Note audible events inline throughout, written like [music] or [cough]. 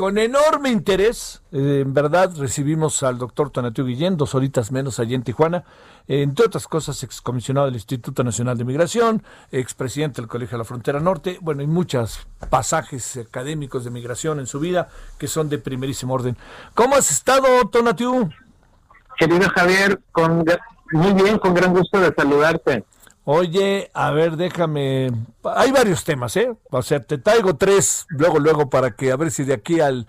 Con enorme interés, eh, en verdad, recibimos al doctor Tonatiuh Guillén, dos horitas menos allí en Tijuana, eh, entre otras cosas, excomisionado del Instituto Nacional de Migración, expresidente del Colegio de la Frontera Norte, bueno, hay muchos pasajes académicos de migración en su vida que son de primerísimo orden. ¿Cómo has estado, Tonatiuh? Querido Javier, con, muy bien, con gran gusto de saludarte. Oye, a ver, déjame. Hay varios temas, ¿eh? O sea, te traigo tres, luego, luego, para que a ver si de aquí al.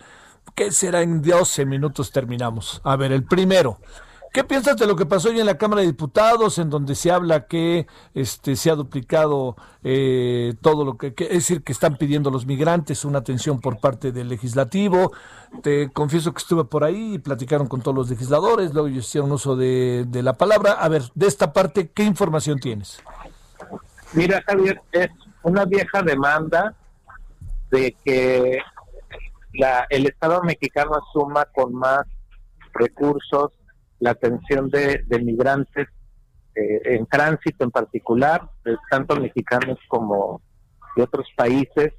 ¿Qué será? En 12 minutos terminamos. A ver, el primero. ¿Qué piensas de lo que pasó hoy en la Cámara de Diputados, en donde se habla que este se ha duplicado eh, todo lo que, es decir, que están pidiendo los migrantes una atención por parte del legislativo? Te confieso que estuve por ahí y platicaron con todos los legisladores, luego hicieron uso de, de la palabra. A ver, de esta parte, ¿qué información tienes? Mira, Javier, es una vieja demanda de que la, el Estado mexicano asuma con más recursos la atención de, migrantes eh, en tránsito en particular, tanto mexicanos como de otros países.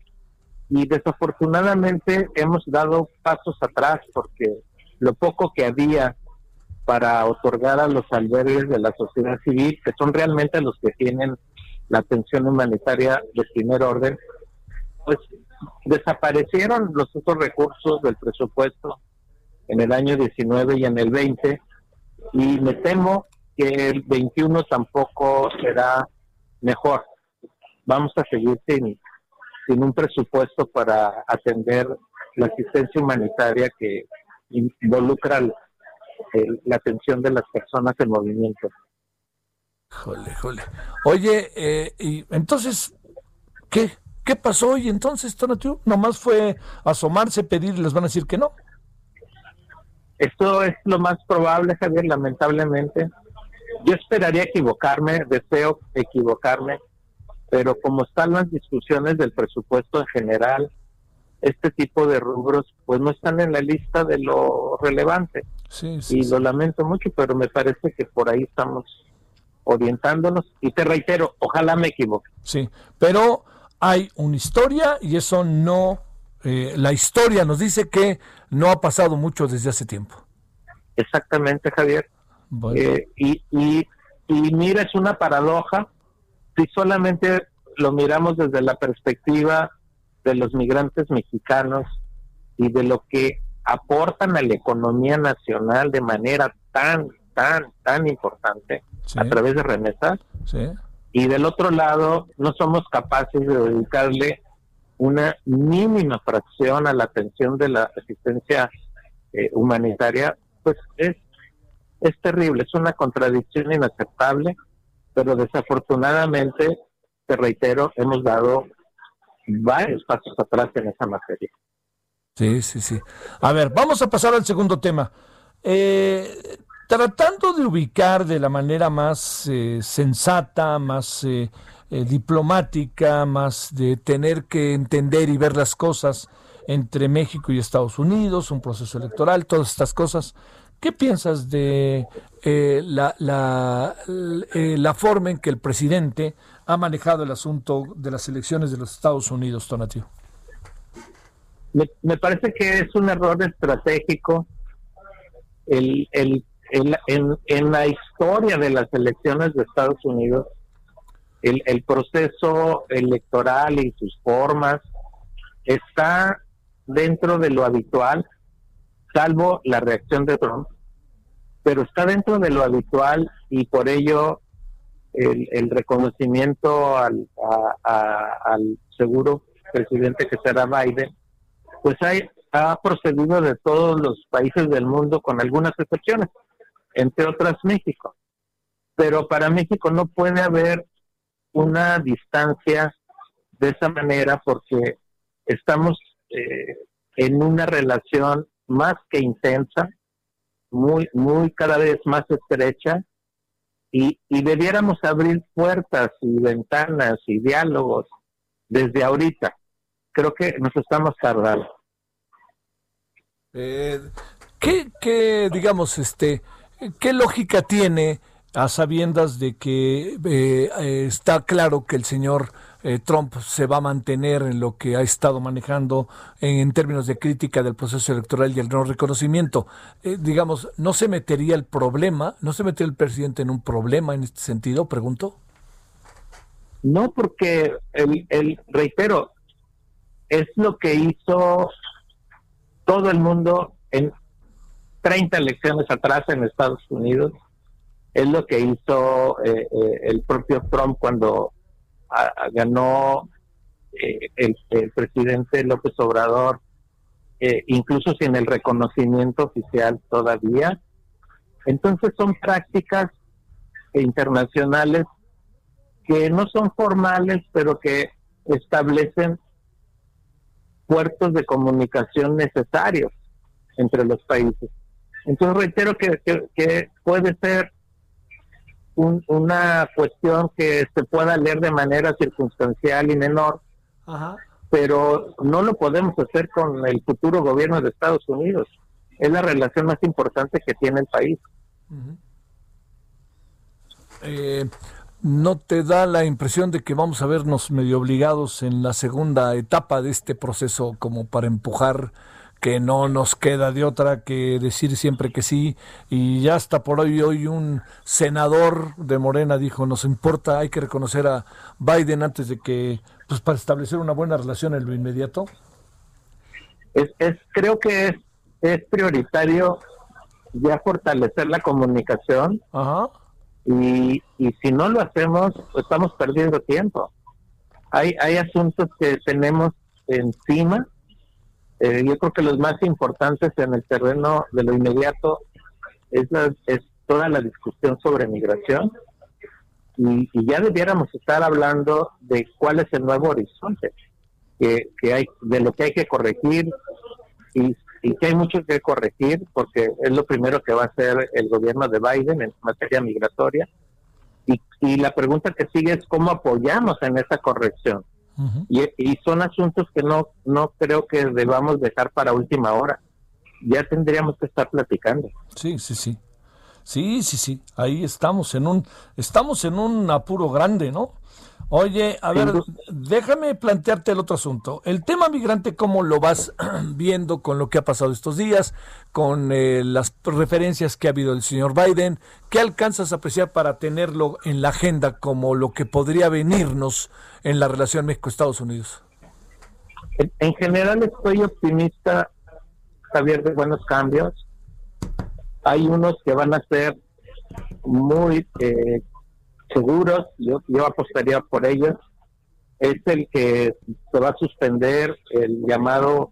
Y desafortunadamente hemos dado pasos atrás porque lo poco que había para otorgar a los albergues de la sociedad civil, que son realmente los que tienen la atención humanitaria de primer orden, pues desaparecieron los otros recursos del presupuesto en el año 19 y en el 20 y me temo que el 21 tampoco será mejor. Vamos a seguir sin, sin un presupuesto para atender la asistencia humanitaria que involucra la atención de las personas en movimiento. Jole, jole. Oye, eh, y entonces, ¿qué? ¿Qué pasó hoy entonces, Tonatiuh? ¿Nomás fue asomarse, pedir les van a decir que no? Esto es lo más probable, Javier, lamentablemente. Yo esperaría equivocarme, deseo equivocarme, pero como están las discusiones del presupuesto en general, este tipo de rubros pues no están en la lista de lo relevante. Sí, sí, y lo lamento mucho, pero me parece que por ahí estamos orientándonos. Y te reitero, ojalá me equivoque. Sí, pero hay una historia y eso no eh, la historia nos dice que no ha pasado mucho desde hace tiempo. Exactamente, Javier. Eh, y, y, y mira, es una paradoja. Si solamente lo miramos desde la perspectiva de los migrantes mexicanos y de lo que aportan a la economía nacional de manera tan, tan, tan importante a través de remesas. Y del otro lado, no somos capaces de dedicarle una mínima fracción a la atención de la asistencia eh, humanitaria, pues es, es terrible, es una contradicción inaceptable, pero desafortunadamente, te reitero, hemos dado varios pasos atrás en esa materia. Sí, sí, sí. A ver, vamos a pasar al segundo tema. Eh, tratando de ubicar de la manera más eh, sensata, más eh, diplomática, más de tener que entender y ver las cosas entre México y Estados Unidos, un proceso electoral, todas estas cosas. ¿Qué piensas de eh, la, la, eh, forma en que el presidente ha manejado el asunto de las elecciones de los Estados Unidos, Tonatio? Me, me parece que es un error estratégico el, el, en, en la historia de las elecciones de Estados Unidos el, proceso electoral y sus formas está dentro de lo habitual, salvo la reacción de Trump, pero está dentro de lo habitual y por ello el, el reconocimiento al, al seguro presidente que será Biden, pues hay, ha procedido de todos los países del mundo con algunas excepciones, entre otras México. Pero para México no puede haber una distancia de esa manera porque estamos eh, en una relación más que intensa, muy, muy cada vez más estrecha, y, y debiéramos abrir puertas y ventanas y diálogos desde ahorita. Creo que nos estamos tardando. Eh, ¿qué, ¿Qué, digamos, este, qué lógica tiene a sabiendas de que eh, está claro que el señor eh, Trump se va a mantener en lo que ha estado manejando en, términos de crítica del proceso electoral y el no reconocimiento. Eh, digamos, ¿no se metería el problema, no se metería el presidente en un problema en este sentido? Pregunto. No, porque el, el reitero, es lo que hizo todo el mundo en 30 elecciones atrás en Estados Unidos. Es lo que hizo eh, el propio Trump cuando ganó eh, el, presidente López Obrador, eh, incluso sin el reconocimiento oficial todavía. Entonces son prácticas internacionales que no son formales, pero que establecen puertos de comunicación necesarios entre los países. Entonces reitero que puede ser una cuestión que se pueda leer de manera circunstancial y menor, pero no lo podemos hacer con el futuro gobierno de Estados Unidos. Es la relación más importante que tiene el país. Eh, ¿No te da la impresión de que vamos a vernos medio obligados en la segunda etapa de este proceso como para empujar que no nos queda de otra que decir siempre que sí. Y ya hasta por hoy hoy un senador de Morena dijo nos importa hay que reconocer a Biden antes de que pues para establecer una buena relación en lo inmediato es, es creo que es, es prioritario ya fortalecer la comunicación. Ajá. Y, y si no lo hacemos pues estamos perdiendo tiempo. Hay hay asuntos que tenemos encima eh, yo creo que los más importantes en el terreno de lo inmediato es, es toda la discusión sobre migración y, ya debiéramos estar hablando de cuál es el nuevo horizonte que, que hay, de lo que hay que corregir y, y que hay mucho que corregir porque es lo primero que va a hacer el gobierno de Biden en materia migratoria. Y, y la pregunta que sigue es cómo apoyamos en esa corrección y, son asuntos que no, no creo que debamos dejar para última hora. Ya tendríamos que estar platicando. Sí, sí, sí. Sí, sí, sí. Ahí estamos en un, estamos en un apuro grande, ¿no? Oye, a ver, déjame plantearte el otro asunto. El tema migrante, ¿cómo lo vas [clears throat] viendo con lo que ha pasado estos días, con eh, las referencias que ha habido del señor Biden? ¿Qué alcanzas a apreciar para tenerlo en la agenda como lo que podría venirnos en la relación México-Estados Unidos? En, general estoy optimista, Javier, de buenos cambios. Hay unos que van a ser muy eh, seguros, yo, yo apostaría por ellos, es el que se va a suspender el llamado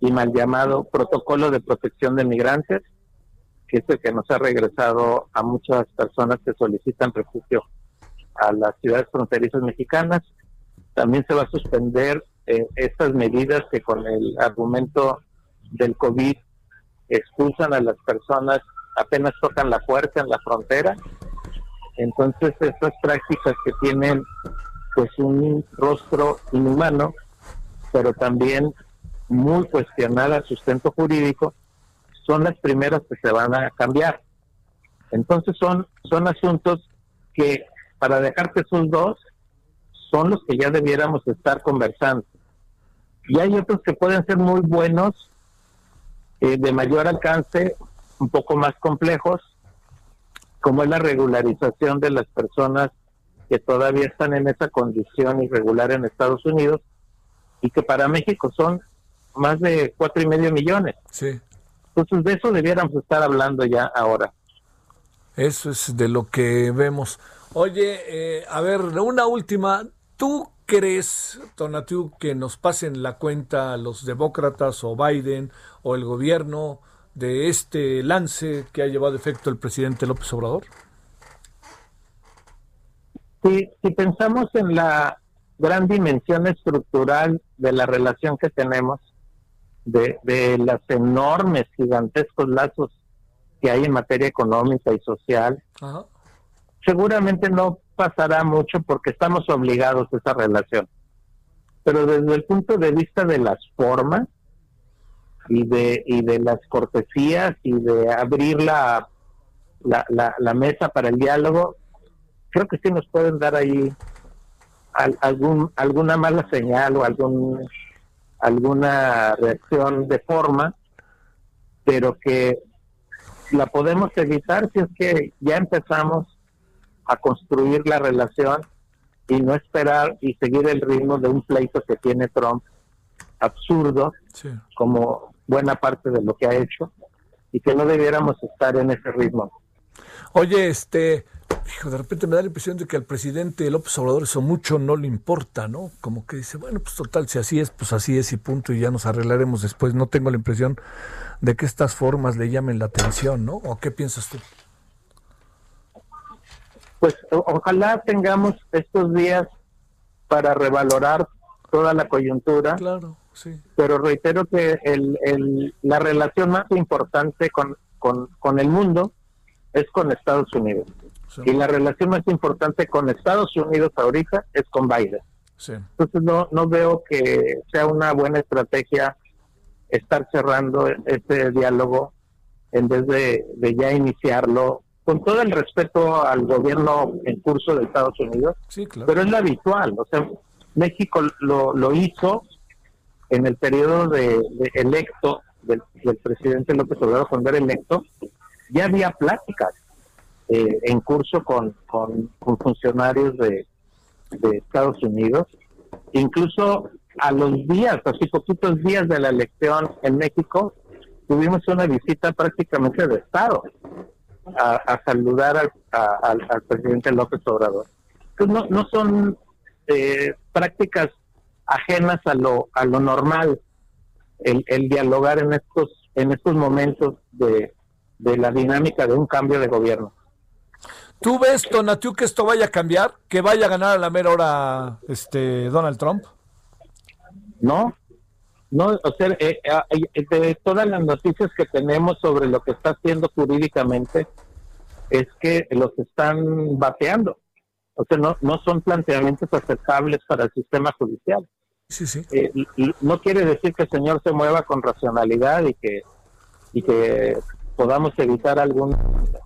y mal llamado protocolo de protección de migrantes, que es el que nos ha regresado a muchas personas que solicitan refugio a las ciudades fronterizas mexicanas. También se va a suspender eh, estas medidas que con el argumento del COVID expulsan a las personas apenas tocan la puerta en la frontera entonces estas prácticas que tienen pues un rostro inhumano, pero también muy cuestionada sustento jurídico, son las primeras que se van a cambiar. Entonces son, son asuntos que, para dejarte esos dos, son los que ya debiéramos estar conversando. Y hay otros que pueden ser muy buenos, eh, de mayor alcance, un poco más complejos, como es la regularización de las personas que todavía están en esa condición irregular en Estados Unidos y que para México son más de cuatro y medio millones. Sí. Entonces de eso debiéramos estar hablando ya ahora. Eso es de lo que vemos. Oye, eh, a ver, una última. ¿Tú crees, Tonatiu, que nos pasen la cuenta los demócratas o Biden o el gobierno de este lance que ha llevado efecto el presidente López Obrador? Si, si pensamos en la gran dimensión estructural de la relación que tenemos, de, de los enormes, gigantescos lazos que hay en materia económica y social, seguramente no pasará mucho porque estamos obligados a esa relación. Pero desde el punto de vista de las formas y de, y de las cortesías y de abrir la, la, la, mesa para el diálogo, creo que sí nos pueden dar ahí algún, alguna mala señal o algún, alguna reacción de forma, pero que la podemos evitar si es que ya empezamos a construir la relación y no esperar y seguir el ritmo de un pleito que tiene Trump absurdo, como buena parte de lo que ha hecho, y que no debiéramos estar en ese ritmo. Oye, este, hijo, de repente me da la impresión de que al presidente López Obrador eso mucho no le importa, ¿no? Como que dice, bueno, pues total, si así es, pues así es y punto, y ya nos arreglaremos después. No tengo la impresión de que estas formas le llamen la atención, ¿no? ¿O qué piensas tú? Pues ojalá tengamos estos días para revalorar toda la coyuntura. Claro, sí. Pero reitero que el, la relación más importante con, con, el mundo es con Estados Unidos. Y la relación más importante con Estados Unidos ahorita es con Biden. Sí. Entonces no, no veo que sea una buena estrategia estar cerrando este diálogo en vez de, ya iniciarlo con todo el respeto al gobierno en curso de Estados Unidos, sí, claro. pero es lo habitual. O sea, México lo, lo hizo en el periodo de, electo del, presidente López Obrador cuando era electo, ya había pláticas eh, en curso con, funcionarios de, Estados Unidos. Incluso a los días, así poquitos días de la elección en México, tuvimos una visita prácticamente de Estado a, saludar al, presidente López Obrador. no, no son eh, prácticas ajenas a lo, a lo normal el, el dialogar en estos, en estos momentos de, de la dinámica de un cambio de gobierno. ¿Tú ves, Tonatiu, que esto vaya a cambiar? ¿Que vaya a ganar a la mera hora este, Donald Trump? No, no, o sea, eh, eh, de todas las noticias que tenemos sobre lo que está haciendo jurídicamente, es que los están bateando. O sea, no, no son planteamientos aceptables para el sistema judicial. Sí, sí. Eh, no quiere decir que el señor se mueva con racionalidad y que, y que podamos evitar algún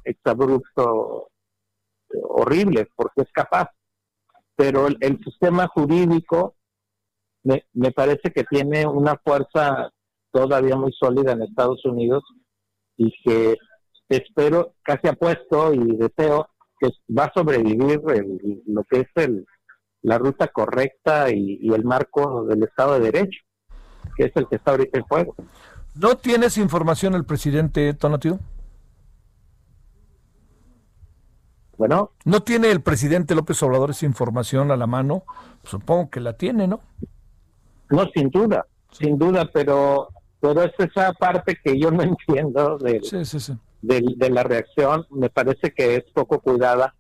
exabrupto horrible, porque es capaz. Pero el sistema jurídico me, parece que tiene una fuerza todavía muy sólida en Estados Unidos y que espero, casi apuesto y deseo que va a sobrevivir lo que es el, la ruta correcta y, el marco del Estado de Derecho, que es el que está ahorita en juego. ¿No tienes información el presidente Tonatio? Bueno. ¿No tiene el presidente López Obrador esa información a la mano? Supongo que la tiene, ¿no? No, sin duda, sin duda, pero pero es esa parte que yo no [laughs] entiendo de, de, la reacción, me parece que es poco cuidada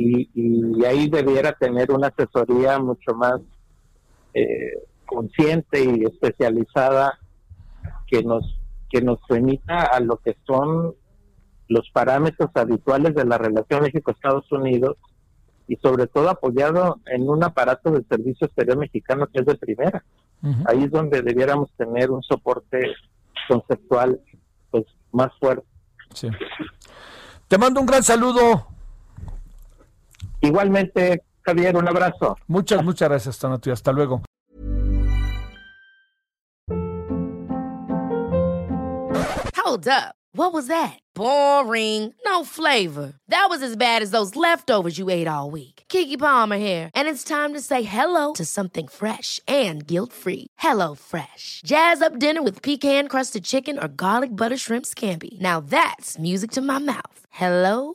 y, y ahí debiera tener una asesoría mucho más eh, consciente y especializada que nos que nos remita a lo que son los parámetros habituales de la relación México-Estados Unidos y sobre todo apoyado en un aparato de servicio exterior mexicano que es de primera. Ahí es donde debiéramos tener un soporte conceptual pues más fuerte. Sí. Te mando un gran saludo. Igualmente, Javier, un abrazo. Muchas, muchas gracias, Tonatio. Hasta luego. Hold up. What was that? Boring. No flavor. That was as bad as those leftovers you ate all week. Kiki Palmer here, and it's time to say hello to something fresh and guilt-free. Hello Fresh. Jazz up dinner with pecan-crusted chicken or garlic butter shrimp scampi. Now that's music to my mouth. Hello